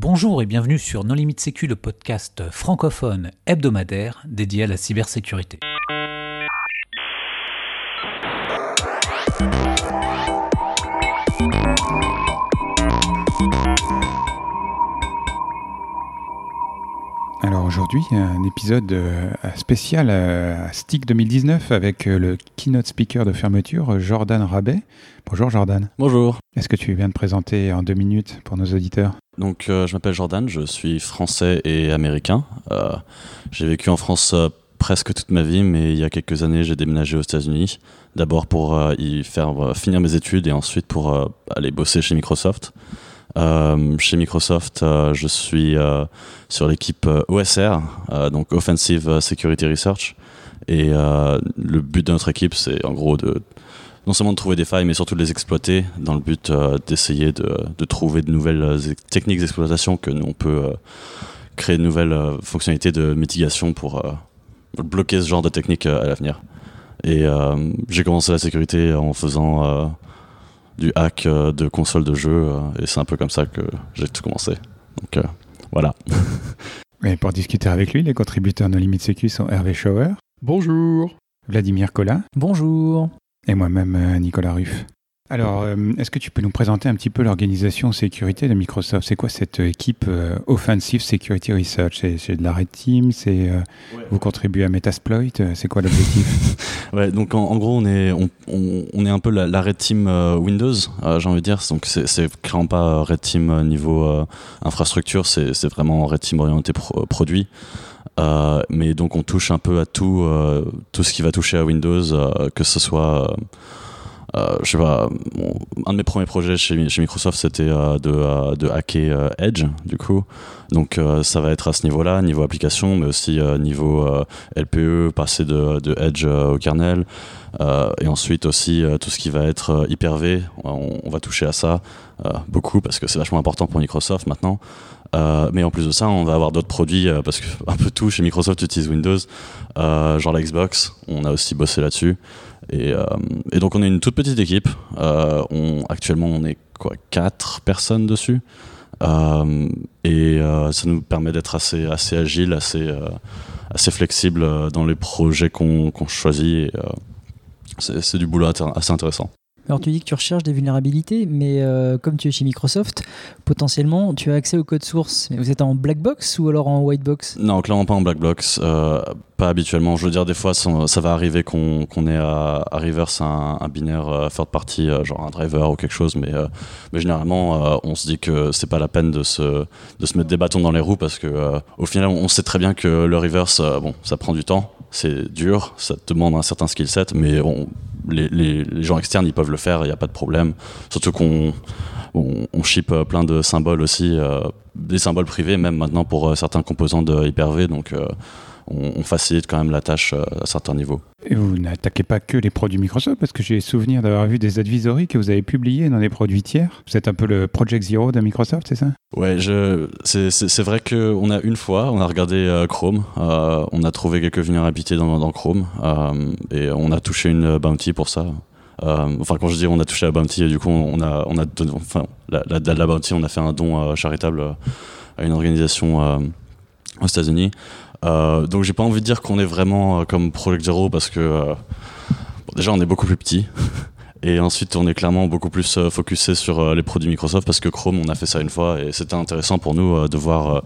Bonjour et bienvenue sur Non Limite Sécu, le podcast francophone hebdomadaire dédié à la cybersécurité. Alors aujourd'hui, un épisode euh, spécial à Stick 2019 avec euh, le keynote speaker de fermeture, Jordan Rabet. Bonjour Jordan. Bonjour. Est-ce que tu viens de présenter en deux minutes pour nos auditeurs? Donc euh, je m'appelle Jordan, je suis français et américain. j'ai vécu en France presque toute ma vie, mais il y a quelques années j'ai déménagé aux États-Unis. D'abord pour y faire finir mes études et ensuite pour aller bosser chez Microsoft. Euh, chez Microsoft, euh, je suis euh, sur l'équipe OSR, donc Offensive Security Research. Et le but de notre équipe, c'est en gros de non seulement de trouver des failles, mais surtout de les exploiter dans le but d'essayer de, de, trouver de nouvelles techniques d'exploitation que nous on peut créer de nouvelles fonctionnalités de mitigation pour bloquer ce genre de techniques à l'avenir. Et j'ai commencé la sécurité en faisant du hack euh, de console de jeu. Euh, et c'est un peu comme ça que j'ai tout commencé. Donc euh, voilà. Et pour discuter avec lui, les contributeurs No Limit Sécu sont Hervé Schauer. Bonjour. Vladimir Collin. Bonjour. Et moi-même, Nicolas Ruff. Alors, euh, est-ce que tu peux nous présenter un petit peu l'organisation sécurité de Microsoft? C'est quoi cette équipe euh, Offensive Security Research? C'est de la Red Team? C'est euh, vous contribuez à Metasploit? C'est quoi l'objectif? Ouais, donc en, gros, on est on, on, est un peu la, Red Team Windows, j'ai envie de dire. Donc c'est clairement pas Red Team niveau infrastructure, c'est vraiment Red Team orienté produit. Mais donc on touche un peu à tout, tout ce qui va toucher à Windows, que ce soit euh, je sais pas, un de mes premiers projets chez, Microsoft, c'était euh, de, euh, hacker Edge, du coup. Donc ça va être à ce niveau-là, niveau application, mais aussi niveau LPE, passer de, Edge au kernel. et ensuite aussi tout ce qui va être Hyper-V, on, va toucher à ça beaucoup parce que c'est vachement important pour Microsoft maintenant. Mais en plus de ça, on va avoir d'autres produits parce que un peu tout chez Microsoft utilise Windows, genre la Xbox. On a aussi bossé là-dessus. Euh, et, donc on est une toute petite équipe. Euh, on, actuellement on est quoi quatre personnes dessus. Euh, et ça nous permet d'être assez, assez agile, assez, assez flexible dans les projets qu'on choisit. c'est du boulot assez intéressant. Alors tu dis que tu recherches des vulnérabilités, mais euh, comme tu es chez Microsoft, potentiellement tu as accès au code source. Mais vous êtes en black box ou alors en white box? Non, clairement pas en black box, euh, pas habituellement. Je veux dire, des fois ça, va arriver qu'on ait à, reverse un, binaire euh, third party, genre un driver ou quelque chose, mais, mais généralement on se dit que c'est pas la peine de se, de se mettre des bâtons dans les roues parce que au final on sait très bien que le reverse, bon, ça prend du temps, c'est dur, ça demande un certain skill set, mais on, les, gens externes, ils peuvent le faire, il n'y a pas de problème. Surtout qu'on on, ship euh, plein de symboles aussi, euh, des symboles privés même maintenant pour euh, certains composants de Hyper-V. Donc on, facilite quand même la tâche euh, à certains niveaux. Et vous n'attaquez pas que les produits Microsoft, parce que j'ai souvenir d'avoir vu des advisories que vous avez publiées dans des produits tiers. Vous êtes un peu le Project Zero de Microsoft, c'est ça? Ouais, c'est vrai qu'on a une fois, on a regardé euh, Chrome, euh, on a trouvé quelques vulnérabilités dans, dans Chrome, et on a touché une bounty pour ça. enfin, quand je dis on a touché la bounty, du coup, on a, on a enfin, la, la, bounty, on a fait un don charitable à une organisation aux États-Unis. Euh, donc j'ai pas envie de dire qu'on est vraiment euh, comme Project Zero parce que euh, déjà on est beaucoup plus petit. Et ensuite, on est clairement beaucoup plus focusé sur les produits Microsoft parce que Chrome, on a fait ça une fois et c'était intéressant pour nous de voir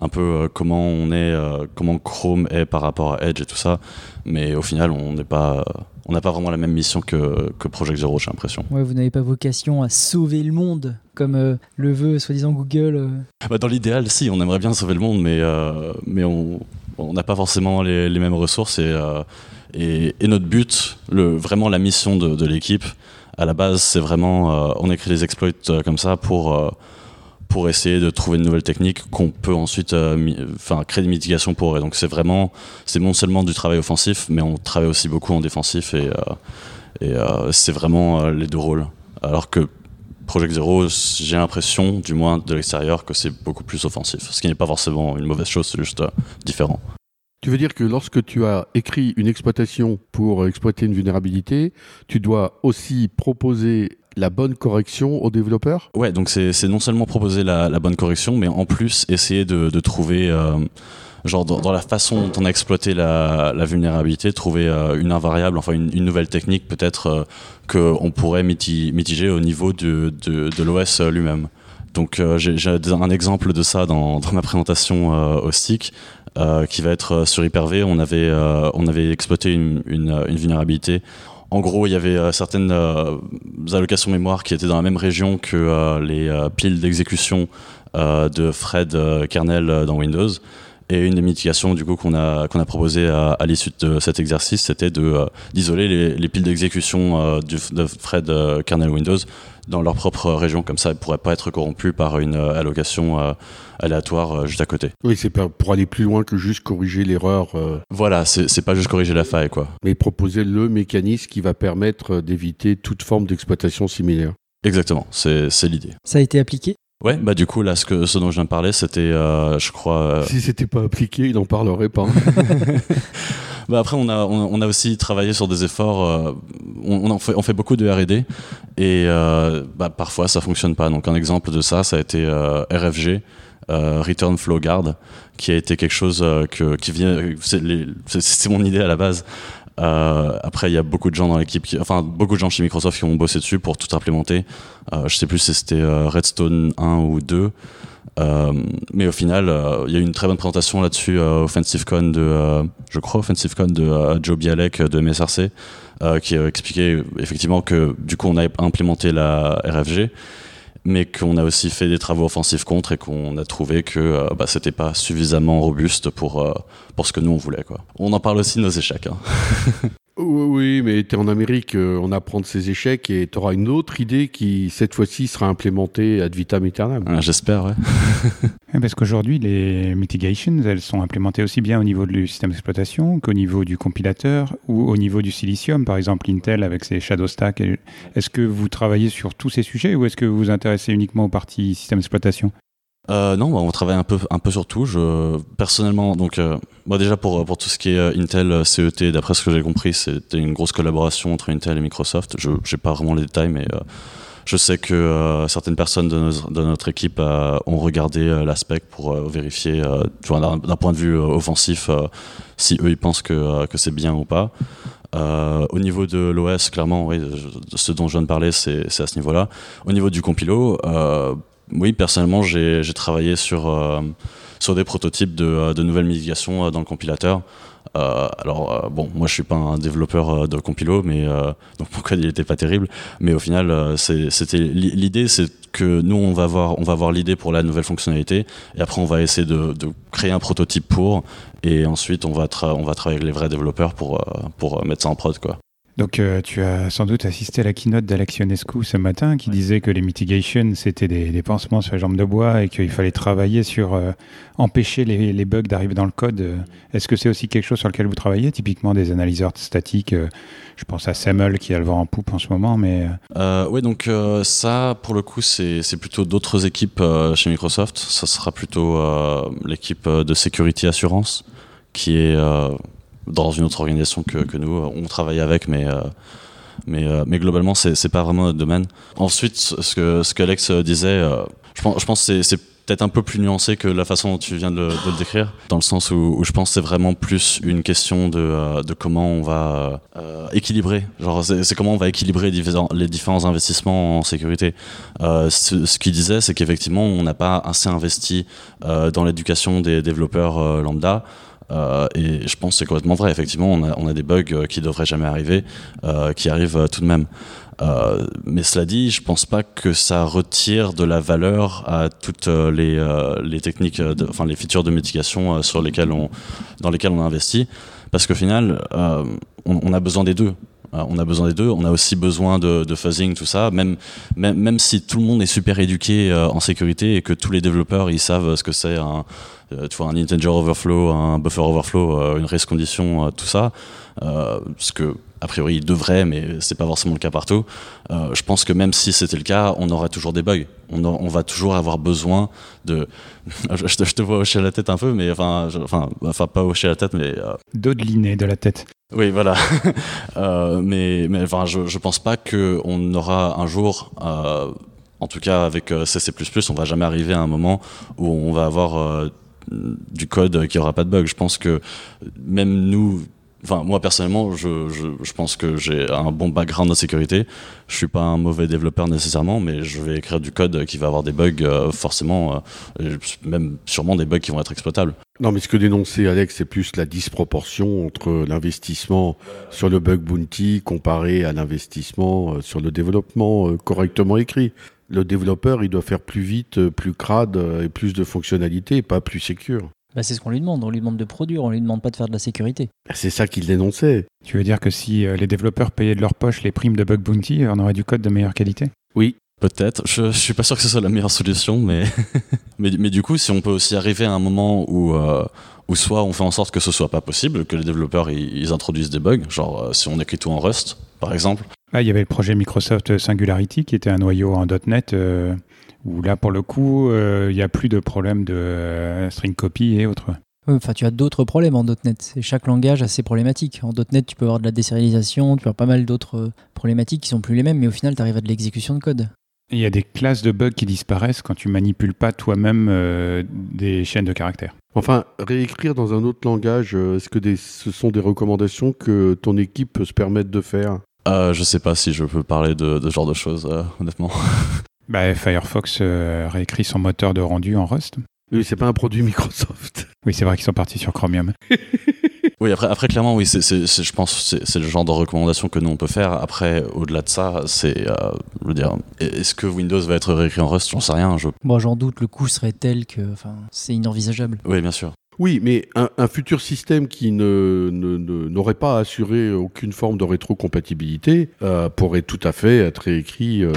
un peu comment on est, comment Chrome est par rapport à Edge et tout ça. Mais au final, on n'est pas, on n'a pas vraiment la même mission que, que Project Zero, j'ai l'impression. Ouais, vous n'avez pas vocation à sauver le monde comme le veut soi-disant Google. Bah, dans l'idéal, si, on aimerait bien sauver le monde, mais, mais on n'a pas forcément les, mêmes ressources euh, et, et, notre but, le, vraiment la mission de, l'équipe, à la base, c'est vraiment, euh, on écrit des exploits euh, comme ça pour, pour essayer de trouver une nouvelle technique qu'on peut ensuite enfin créer des mitigations pour. Et donc c'est vraiment, c'est non seulement du travail offensif, mais on travaille aussi beaucoup en défensif et, et c'est vraiment les deux rôles. Alors que Project Zero, j'ai l'impression, du moins de l'extérieur, que c'est beaucoup plus offensif. Ce qui n'est pas forcément une mauvaise chose, c'est juste euh, différent. Tu veux dire que lorsque tu as écrit une exploitation pour exploiter une vulnérabilité, tu dois aussi proposer la bonne correction aux développeurs? Ouais, donc c'est non seulement proposer la, bonne correction, mais en plus essayer de, trouver, euh, genre dans, la façon dont on a exploité la, vulnérabilité, trouver euh, une invariable, enfin une, nouvelle technique peut-être euh, qu'on pourrait mitiger au niveau de, l'OS lui-même. Donc euh, j'ai un exemple de ça dans, ma présentation au stick. Qui va être sur Hyper-V. On avait, on avait exploité une vulnérabilité en gros, il y avait euh, certaines euh, allocations mémoire qui étaient dans la même région que euh, les piles d'exécution de Fred kernel dans Windows. Et une des mitigations du coup qu'on a qu'on a proposé à, à l'issue de cet exercice, c'était de d'isoler les, les, piles d'exécution de Fred kernel Windows dans leur propre région, comme ça, elles ne pourraient pas être corrompues par une euh, allocation euh, aléatoire euh, juste à côté. Oui, c'est pour aller plus loin que juste corriger l'erreur. Voilà, c'est pas juste corriger la faille, quoi. Mais proposer le mécanisme qui va permettre d'éviter toute forme d'exploitation similaire. Exactement, c'est l'idée. Ça a été appliqué? Ouais, bah du coup là, ce, que, ce dont je viens de parler, c'était, euh, je crois. Euh... Si c'était pas appliqué, il n'en parlerait pas. bah après, on a, on, a aussi travaillé sur des efforts. Euh, on, on, fait, on fait beaucoup de R&D et euh, bah, parfois ça fonctionne pas. Donc un exemple de ça, ça a été euh, RFG. Return Flow Guard, qui a été quelque chose que, qui vient, c'est mon idée à la base, euh, après, il y a beaucoup de gens dans l'équipe, enfin beaucoup de gens chez Microsoft qui ont bossé dessus pour tout implémenter. Euh, je sais plus si c'était euh, Redstone 1 ou 2. Euh, mais au final, euh, il y a eu une très bonne présentation là-dessus euh, OffensiveCon de, je crois OffensiveCon de Joe Bialek de MSRC, qui a expliqué effectivement que du coup on a implémenté la RFG mais qu'on a aussi fait des travaux offensifs contre et qu'on a trouvé que euh, bah, c'était pas suffisamment robuste pour, euh, pour ce que nous on voulait. Quoi. On en parle aussi de nos échecs. Hein. Oui, mais tu es en Amérique, euh, on apprend de ses échecs et tu auras une autre idée qui, cette fois-ci, sera implémentée ad vitam aeternam. Ah, J'espère, ouais. Parce qu'aujourd'hui, les mitigations, elles sont implémentées aussi bien au niveau du système d'exploitation qu'au niveau du compilateur ou au niveau du silicium, par exemple Intel avec ses Shadow Stack. Est-ce que vous travaillez sur tous ces sujets ou est-ce que vous vous intéressez uniquement aux parties système d'exploitation? Euh, non, bah, on travaille un peu, un peu sur tout. Je, personnellement, donc, euh, bah, déjà pour, pour tout ce qui est euh, Intel, euh, CET, d'après ce que j'ai compris, c'était une grosse collaboration entre Intel et Microsoft. Je n'ai pas vraiment les détails, mais euh, je sais que euh, certaines personnes de, nos, de, notre équipe ont regardé l'aspect pour vérifier, d'un point de vue offensif, si eux ils pensent que, que c'est bien ou pas. au niveau de l'OS, clairement, oui, ce dont je viens de parler, c'est à ce niveau-là. Au niveau du compilo, oui, personnellement, j'ai travaillé sur, euh, sur des prototypes de, euh, nouvelles mitigations euh, dans le compilateur. Alors, bon, moi je suis pas un développeur de compilo, mais donc mon code il était pas terrible? Mais au final, c'était l'idée, c'est que nous on va voir, on va l'idée pour la nouvelle fonctionnalité, et après on va essayer de, de créer un prototype pour, et ensuite on va, on va travailler avec les vrais développeurs pour, pour mettre ça en prod, quoi. Donc euh, tu as sans doute assisté à la keynote d'Alexionescu ce matin qui disait que les mitigations c'était des, des, pansements sur la jambe de bois et qu'il fallait travailler sur euh, empêcher les, les bugs d'arriver dans le code. Est-ce que c'est aussi quelque chose sur lequel vous travaillez? Typiquement des analyseurs statiques, euh, je pense à Samel qui a le vent en poupe en ce moment. mais Oui, donc ça pour le coup c'est plutôt d'autres équipes chez Microsoft. Ça sera plutôt l'équipe de Security Assurance qui est dans une autre organisation que, nous. On travaille avec, mais, euh, euh, mais globalement, c'est pas vraiment notre domaine. Ensuite, ce que, ce qu'Alex disait, euh, je pense, que c'est peut-être un peu plus nuancé que la façon dont tu viens de, le décrire, dans le sens où, je pense que c'est vraiment plus une question de, comment on va euh, équilibrer. Genre, c'est comment on va équilibrer les différents, investissements en sécurité. Euh, ce, ce qu'il disait, c'est qu'effectivement, on n'a pas assez investi euh, dans l'éducation des développeurs lambda. Euh, et je pense que c'est complètement vrai. Effectivement, on a, des bugs euh, qui devraient jamais arriver, euh, qui arrivent tout de même. Mais cela dit, je pense pas que ça retire de la valeur à toutes les, techniques, enfin les features de mitigation sur lesquelles on, dans lesquelles on a investi, parce qu'au final, on, a besoin des deux on a besoin des deux. On a aussi besoin de, fuzzing, tout ça. Même, même, même, si tout le monde est super éduqué en sécurité et que tous les développeurs ils savent ce que c'est un, tu vois, un integer overflow, un buffer overflow, euh, une race condition, tout ça, ce que a priori ils devraient, mais c'est pas forcément le cas partout. je pense que même si c'était le cas, on aurait toujours des bugs. On, a, on va toujours avoir besoin de. je, te, je, te, vois hocher la tête un peu, mais enfin, je, enfin, enfin pas hocher la tête, mais. Dodeliner de la tête. Oui, voilà. euh, mais mais enfin, je, je pense pas qu'on aura un jour, euh, en tout cas avec euh, CC++, on va jamais arriver à un moment où on va avoir euh, du code qui aura pas de bug. Je pense que même nous, Enfin, moi personnellement, je, je, je pense que j'ai un bon background en sécurité. Je suis pas un mauvais développeur nécessairement, mais je vais écrire du code qui va avoir des bugs, euh, forcément, euh, même sûrement des bugs qui vont être exploitables. Non, mais ce que dénonçait Alex, c'est plus la disproportion entre l'investissement sur le bug bounty comparé à l'investissement euh, sur le développement euh, correctement écrit. Le développeur, il doit faire plus vite, euh, plus crade euh, et plus de fonctionnalités, pas plus sécure. Bah, c'est ce qu'on lui demande. On lui demande de produire, on lui demande pas de faire de la sécurité. C'est ça qu'il dénonçait. Tu veux dire que si euh, les développeurs payaient de leur poche les primes de bug bounty, on aurait du code de meilleure qualité? Oui. Peut-être. Je, je suis pas sûr que ce soit la meilleure solution, mais mais, mais du coup, si on peut aussi arriver à un moment où euh, où soit on fait en sorte que ce soit pas possible, que les développeurs ils, ils introduisent des bugs, genre euh, si on écrit tout en Rust, par exemple. Là, il y avait le projet Microsoft Singularity qui était un noyau en .NET euh, où là, pour le coup, euh, il n'y a plus de problème de euh, string copy et autres. Enfin, tu as d'autres problèmes en .NET. Et chaque langage a ses problématiques. En .NET, tu peux avoir de la désérialisation, tu peux avoir pas mal d'autres problématiques qui sont plus les mêmes, mais au final, tu arrives à de l'exécution de code. Il y a des classes de bugs qui disparaissent quand tu manipules pas toi-même euh, des chaînes de caractères. Enfin, réécrire dans un autre langage, est-ce que des- ce sont des recommandations que ton équipe peut se permettre de faire? Je sais pas si je peux parler de, de ce genre de choses, euh, honnêtement. Bah, Firefox euh, réécrit son moteur de rendu en Rust. Oui, c'est pas un produit Microsoft. Oui, c'est vrai qu'ils sont partis sur Chromium. Oui, après, après clairement, oui, c'est, c'est, c'est- je pense que c'est, le genre de recommandation que nous on peut faire. Après, au-delà de ça, c'est, euh, je veux dire, est-ce que Windows va être réécrit en Rust? J'en sais rien. Je... Bon, j'en doute, le coût serait tel que enfin, c'est inenvisageable. Oui, bien sûr. Oui, mais un, un futur système qui ne, ne- ne- n'aurait pas assuré aucune forme de rétrocompatibilité euh, pourrait tout à fait être réécrit euh,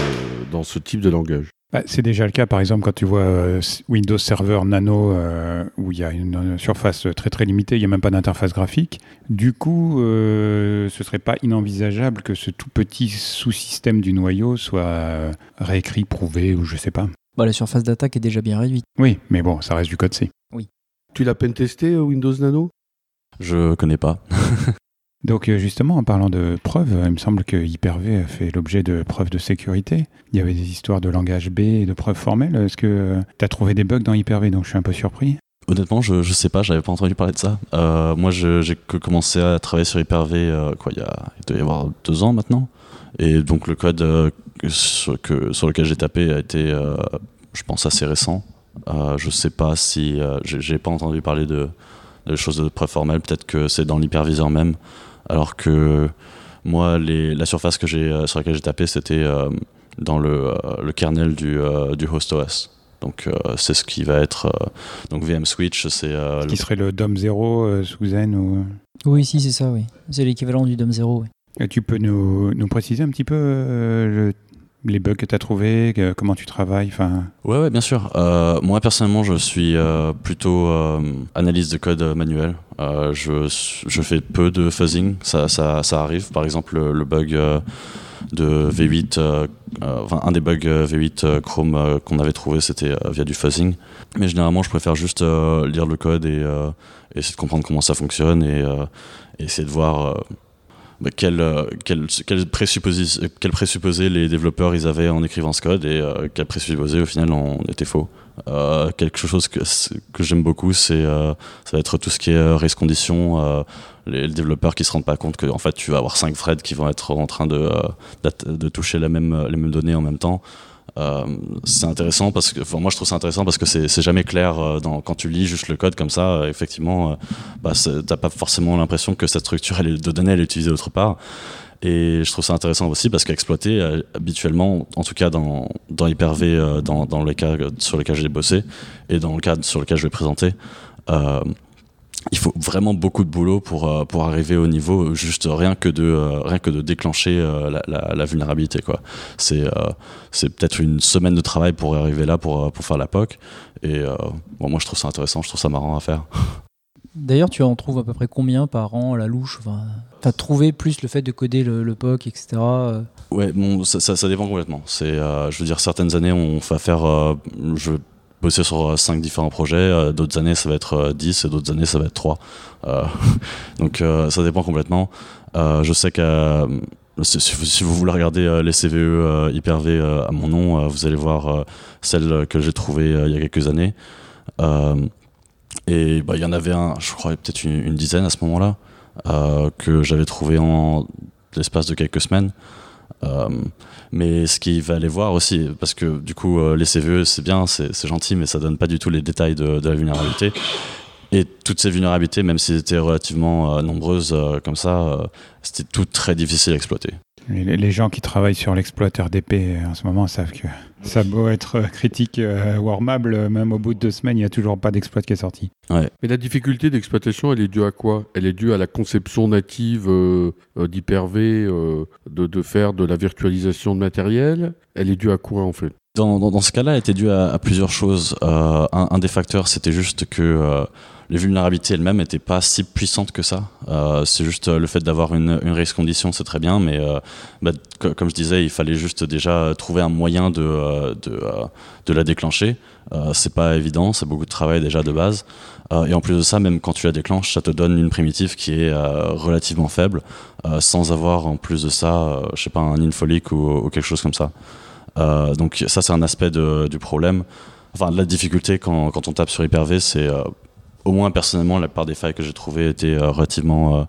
dans ce type de langage. Bah, c'est déjà le cas, par exemple, quand tu vois euh, Windows Server Nano, euh, où il y a une surface très très limitée, il n'y a même pas d'interface graphique. Du coup, euh, ce serait pas inenvisageable que ce tout petit sous-système du noyau soit réécrit, prouvé, ou je sais pas. Bah, la surface d'attaque est déjà bien réduite. Oui, mais bon, ça reste du code C. Tu l'as peine testé, euh, Windows Nano? Je connais pas. Donc euh, justement, en parlant de preuves, il me semble que Hyper-V a fait l'objet de preuves de sécurité. Il y avait des histoires de langage B et de preuves formelles. Est-ce que tu as trouvé des bugs dans Hyper-V? Donc je suis un peu surpris. Honnêtement, je, je sais pas, j'avais pas entendu parler de ça. Euh, moi, j'ai commencé à travailler sur Hyper-V, euh, quoi, il, y a, il doit y avoir deux ans maintenant. Et donc, le code euh, sur, que, sur lequel j'ai tapé a été, euh, je pense, assez récent. Euh, je sais pas si. euh, j'ai pas entendu parler de, de choses de preuve formelle. Peut-être que c'est dans l'hyperviseur même. Alors que moi, les, la surface que j'ai, euh, sur laquelle j'ai tapé, c'était euh, dans le, euh, le kernel du, euh, du host OS. Donc, euh, c'est ce qui va être. euh, donc, VM Switch, c'est. euh, Ce le- qui serait le DOM 0 euh, sous Zen ou... Oui, si, c'est ça, oui. C'est l'équivalent du DOM 0, oui. Et Tu peux nous, nous préciser un petit peu euh, le- les bugs que tu as trouvés, comment tu travailles enfin, Ouais, ouais, bien sûr. Euh, moi, personnellement, je suis euh, plutôt euh, analyse de code manuel. Je, je fais peu de fuzzing, ça, ça, arrive. Par exemple, le, le bug de V8, euh, euh, enfin, un des bugs euh, V8 euh, Chrome qu'on avait trouvé, c'était via du fuzzing. Mais généralement, je préfère juste lire le code et essayer de comprendre comment ça fonctionne et essayer de voir. Bah, euh, quel, quel, quel présupposé les développeurs ils avaient en écrivant ce code et euh, quel présupposé au final on était faux. Euh, quelque chose que, que j'aime beaucoup, c'est euh, ça va être tout ce qui est race condition, les, développeurs qui se rendent pas compte que en fait tu vas avoir cinq threads qui vont être en train de, de toucher la même, les mêmes données en même temps. Euh, c'est intéressant parce que enfin, moi je trouve ça intéressant parce que c'est jamais clair euh, quand tu lis juste le code comme ça euh, effectivement bah, t'as pas forcément l'impression que cette structure de données est utilisée autre part. Et je trouve ça intéressant aussi parce qu'exploiter habituellement en tout cas dans, dans Hyper-V dans, dans les cas sur lesquels j'ai bossé et dans le cas sur lequel je vais présenter il faut vraiment beaucoup de boulot pour, euh, pour arriver au niveau juste rien que de, euh, rien que de déclencher euh, la, la, la vulnérabilité. quoi. C'est euh, c'est peut-être une semaine de travail pour arriver là, pour, pour faire la POC. Et bon, moi, je trouve ça intéressant, je trouve ça marrant à faire. D'ailleurs, tu en trouves à peu près combien par an la louche? Enfin, T'as trouvé plus le fait de coder le, le POC, etc. Ouais, bon, ça, ça, ça dépend complètement. C'est, je veux dire, certaines années, on va faire, je, bosser sur cinq différents projets. d'autres années, ça va être 10 et d'autres années, ça va être 3. donc ça dépend complètement. je sais que si, vous voulez regarder les CVE Hyper-V à mon nom, vous allez voir celle que j'ai trouvée il y a quelques années. et bah, il y en avait un, je crois peut-être une, dizaine à ce moment-là, que j'avais trouvé en l'espace de quelques semaines. Euh, mais ce qu'il va aller voir aussi, parce que du coup, euh, les CVE, c'est bien, c'est gentil, mais ça donne pas du tout les détails de, la vulnérabilité. Et toutes ces vulnérabilités, même si elles étaient relativement euh, nombreuses comme ça, c'était tout très difficile à exploiter. Les, gens qui travaillent sur l'exploiteur d'épée en ce moment savent que ça beau être critique euh, warmable, même au bout de deux semaines, il n'y a toujours pas d'exploit qui est sorti. Mais la difficulté d'exploitation, elle est due à quoi? Elle est due à la conception native euh, euh, d'Hyper-V de, faire de la virtualisation de matériel? Elle est due à quoi en fait? Dans, ce cas-là, elle était due à, plusieurs choses. un, des facteurs, c'était juste que les vulnérabilités elles-mêmes n'étaient pas si puissantes que ça. Euh, c'est juste euh, le fait d'avoir une, une race condition, c'est très bien, mais euh, bah, comme je disais, il fallait juste déjà trouver un moyen de, la déclencher. c'est pas évident, c'est beaucoup de travail déjà de base. et en plus de ça, même quand tu la déclenches, ça te donne une primitive qui est relativement faible, sans avoir en plus de ça, je sais pas, un infolic ou, quelque chose comme ça. donc ça, c'est un aspect du problème. Enfin, la difficulté quand, quand on tape sur Hyper-V, c'est au moins personnellement, la part des failles que j'ai trouvées étaient euh, relativement euh,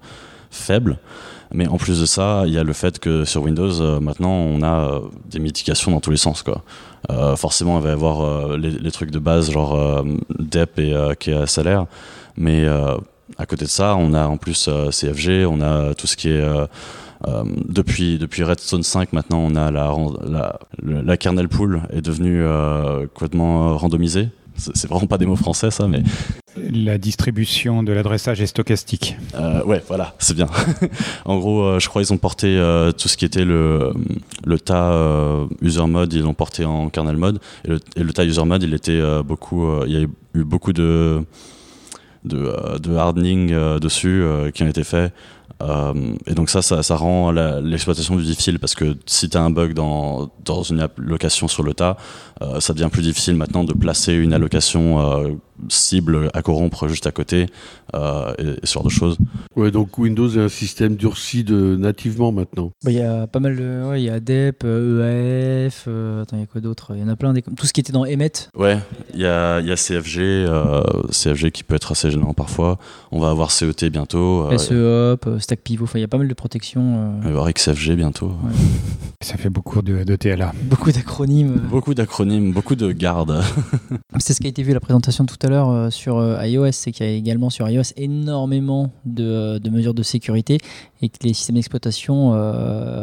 faibles. Mais en plus de ça, il y a le fait que sur Windows, euh, maintenant, on a des mitigations dans tous les sens. Forcément, il va y avoir les, trucs de base, genre DEP et KA salaire. Mais à côté de ça, on a en plus CFG, on a tout ce qui est. depuis, depuis Redstone 5, maintenant, on a la, la, la kernel pool est devenue complètement randomisée. C'est vraiment pas des mots français, ça, mais la distribution de l'adressage est stochastique. Euh, ouais, voilà, c'est bien. en gros, euh, je crois qu'ils ont porté euh, tout ce qui était le, le tas user mode, ils l'ont porté en kernel mode. Et le, et le, tas user mode, il était beaucoup, il y a eu beaucoup de de, de hardening dessus qui ont été faits. Euh, et donc ça, ça, rend l'exploitation plus difficile parce que si tu as un bug dans, dans une allocation sur le tas, euh, ça devient plus difficile maintenant de placer une allocation euh, cible à corrompre juste à côté et, ce genre de choses. Ouais, donc Windows est un système durci de, nativement maintenant. Bah, il y a pas mal de. Ouais, il y a ADEP, EAF, attends, il y a quoi d'autre? Il y en a plein. Des, tout ce qui était dans Emmet. Ouais, il y a, y a CFG, CFG qui peut être assez gênant parfois. On va avoir CET bientôt. SEOP, stack pivot. Il y a pas mal de protections. Il va y avoir XFG bientôt. Ça fait beaucoup de, de TLA. Beaucoup d'acronymes. Beaucoup d'acronymes, beaucoup de gardes. c'est ce qui a été vu à la présentation tout à l'heure euh, sur euh, iOS, c'est qu'il y a également sur iOS énormément de, euh, de mesures de sécurité et que les systèmes d'exploitation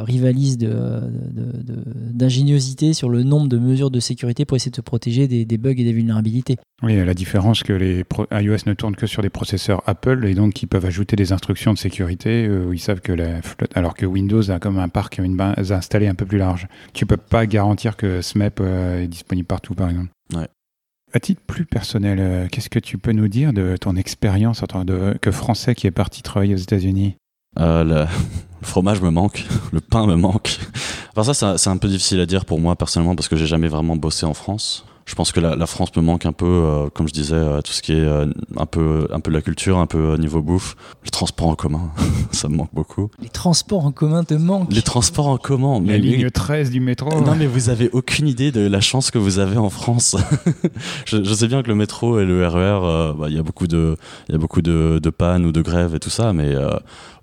rivalisent d'ingéniosité de, sur le nombre de mesures de sécurité pour essayer de se protéger des, des bugs et des vulnérabilités. Oui, la différence que les iOS ne tournent que sur des processeurs Apple et donc ils peuvent ajouter des instructions de sécurité où ils savent que la alors que Windows a comme un parc une base installée un peu plus large. Tu peux pas garantir que SMEP est disponible partout par exemple. Ouais. À titre plus personnel, euh, qu'est-ce que tu peux nous dire de ton expérience en tant que français qui est parti travailler aux États-Unis? Euh, le... fromage me manque, le pain me manque. Enfin ça, c'est un peu difficile à dire pour moi personnellement parce que j'ai jamais vraiment bossé en France je pense que la, France me manque un peu, euh, comme je disais, euh, tout ce qui est euh, un peu un peu la culture, un peu niveau bouffe. Les transports en commun, ça me manque beaucoup. Les transports en commun te manquent Les transports en commun. Mais la ligne 13 du métro. Non, mais vous avez aucune idée de la chance que vous avez en France. je, sais bien que le métro et le RER, bah, il y a beaucoup de il y a beaucoup de, de pannes ou de grèves et tout ça, mais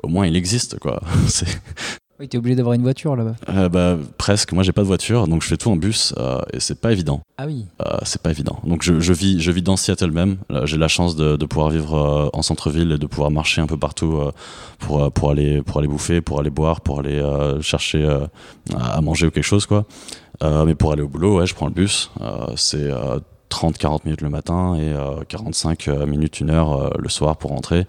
au moins il existe quoi. Oui, t'es obligé d'avoir une voiture là-bas. Euh, bah, presque. Moi, j'ai pas de voiture, donc je fais tout en bus euh, et c'est pas évident. Ah oui. Euh, c'est pas évident. Donc je, je, vis, je vis dans Seattle même. J'ai la chance de, de pouvoir vivre en centre-ville et de pouvoir marcher un peu partout pour, pour, aller, pour aller bouffer, pour aller boire, pour aller chercher à manger ou quelque chose, quoi. mais pour aller au boulot, ouais, je prends le bus. c'est 30-40 minutes le matin et 45 minutes, une heure le soir pour rentrer.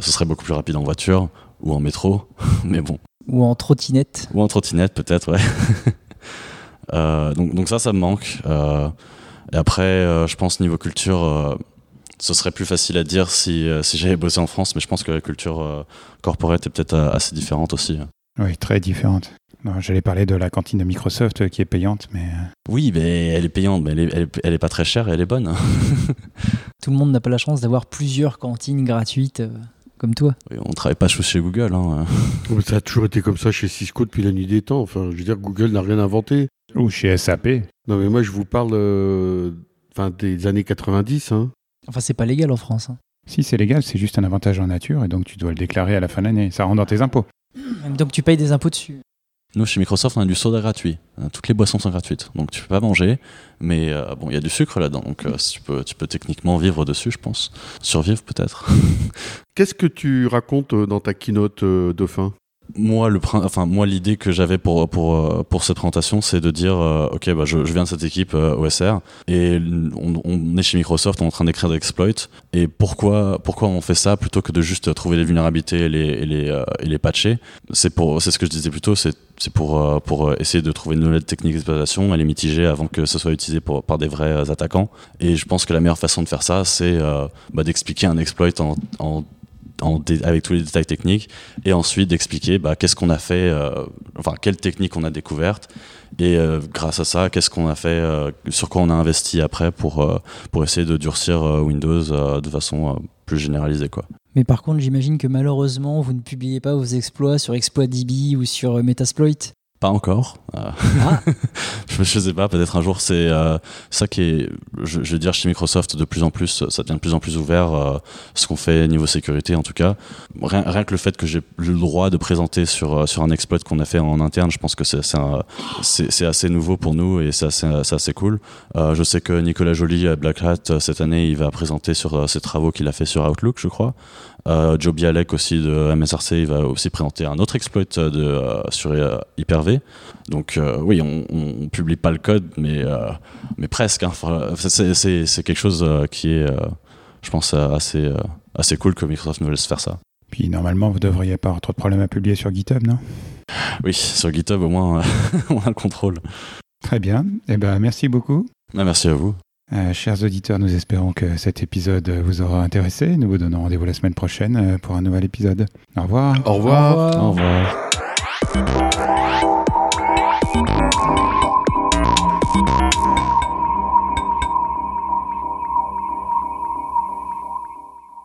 ce serait beaucoup plus rapide en voiture ou en métro, mais bon, ou en trottinette Ou en trottinette, peut-être, ouais. Euh, donc, donc, ça, ça me manque. Euh, et après, euh, je pense niveau culture, ce serait plus facile à dire si, si j'avais bossé en France, mais je pense que la culture corporate est peut-être assez différente aussi. Oui, très différente. J'allais parler de la cantine de Microsoft qui est payante, mais... Oui, mais elle est payante, mais elle est, elle est, pas très chère et elle est bonne. Tout le monde n'a pas la chance d'avoir plusieurs cantines gratuites comme toi. Oui, on travaille pas chez Google. Hein. Ça a toujours été comme ça chez Cisco depuis la nuit des temps. Enfin, je veux dire, Google n'a rien inventé. Ou chez SAP. Non, mais moi, je vous parle enfin, des années 90. Hein. Enfin, c'est pas légal en France. Hein. Si c'est légal, c'est juste un avantage en nature et donc tu dois le déclarer à la fin de l'année. Ça rentre dans tes impôts. Donc tu payes des impôts dessus. Nous, chez Microsoft, on a du soda gratuit. Euh, toutes les boissons sont gratuites. Donc tu peux pas manger, mais euh, bon, il y a du sucre là-dedans. Donc euh, tu, peux, tu peux techniquement vivre dessus, je pense. Survivre peut-être. Qu'est-ce que tu racontes dans ta keynote de fin? Moi, le, enfin, moi, l'idée que j'avais pour, pour, euh, pour cette présentation, c'est de dire, euh, ok, bah, je, viens de cette équipe euh, OSR et on, est chez Microsoft, on est en train d'écrire des exploits. Et pourquoi, pourquoi on fait ça plutôt que de juste trouver les vulnérabilités et les, et les, et les patcher? C'est ce que je disais plus tôt, c'est pour, pour essayer de trouver une nouvelle technique d'exploitation, à les mitiger avant que ce soit utilisé par des vrais attaquants. Et je pense que la meilleure façon de faire ça, c'est bah, d'expliquer un exploit en avec tous les détails techniques, et ensuite d'expliquer bah, qu'est-ce qu'on a fait, euh, enfin quelle technique on a découverte, et euh, grâce à ça, qu'est-ce qu'on a fait, euh, sur quoi on a investi après pour, pour essayer de durcir Windows de façon plus généralisée. Quoi. Mais par contre, j'imagine que malheureusement, vous ne publiez pas vos exploits sur ExploitDB ou sur Metasploit pas encore. Euh, ah. je ne sais pas, peut-être un jour. C'est euh, ça qui est, je, je, veux dire, chez Microsoft, de plus en plus, ça devient de plus en plus ouvert, euh, ce qu'on fait niveau sécurité en tout cas. Rien, rien que le fait que j'ai le droit de présenter sur, sur un exploit qu'on a fait en interne, je pense que c'est assez, assez nouveau pour nous et c'est assez, assez, cool. je sais que Nicolas Joly à Black Hat, cette année, il va présenter sur ses travaux qu'il a fait sur Outlook, je crois. Euh, Joe Bialek aussi de MSRC il va aussi présenter un autre exploit de, euh, sur euh, Hyper-V. Donc oui, on, on, publie pas le code, mais, mais presque. Hein. c'est quelque chose qui est, je pense, assez, assez cool que Microsoft nous laisse faire ça. Puis normalement, vous devriez pas avoir trop de problèmes à publier sur GitHub, non? Oui, sur GitHub au moins on a le contrôle. Très bien. Eh ben, merci beaucoup. Bah, merci à vous. Euh, chers auditeurs, nous espérons que cet épisode vous aura intéressé. Nous vous donnons rendez-vous la semaine prochaine euh, pour un nouvel épisode. Au revoir. Au revoir. Au revoir. Au revoir.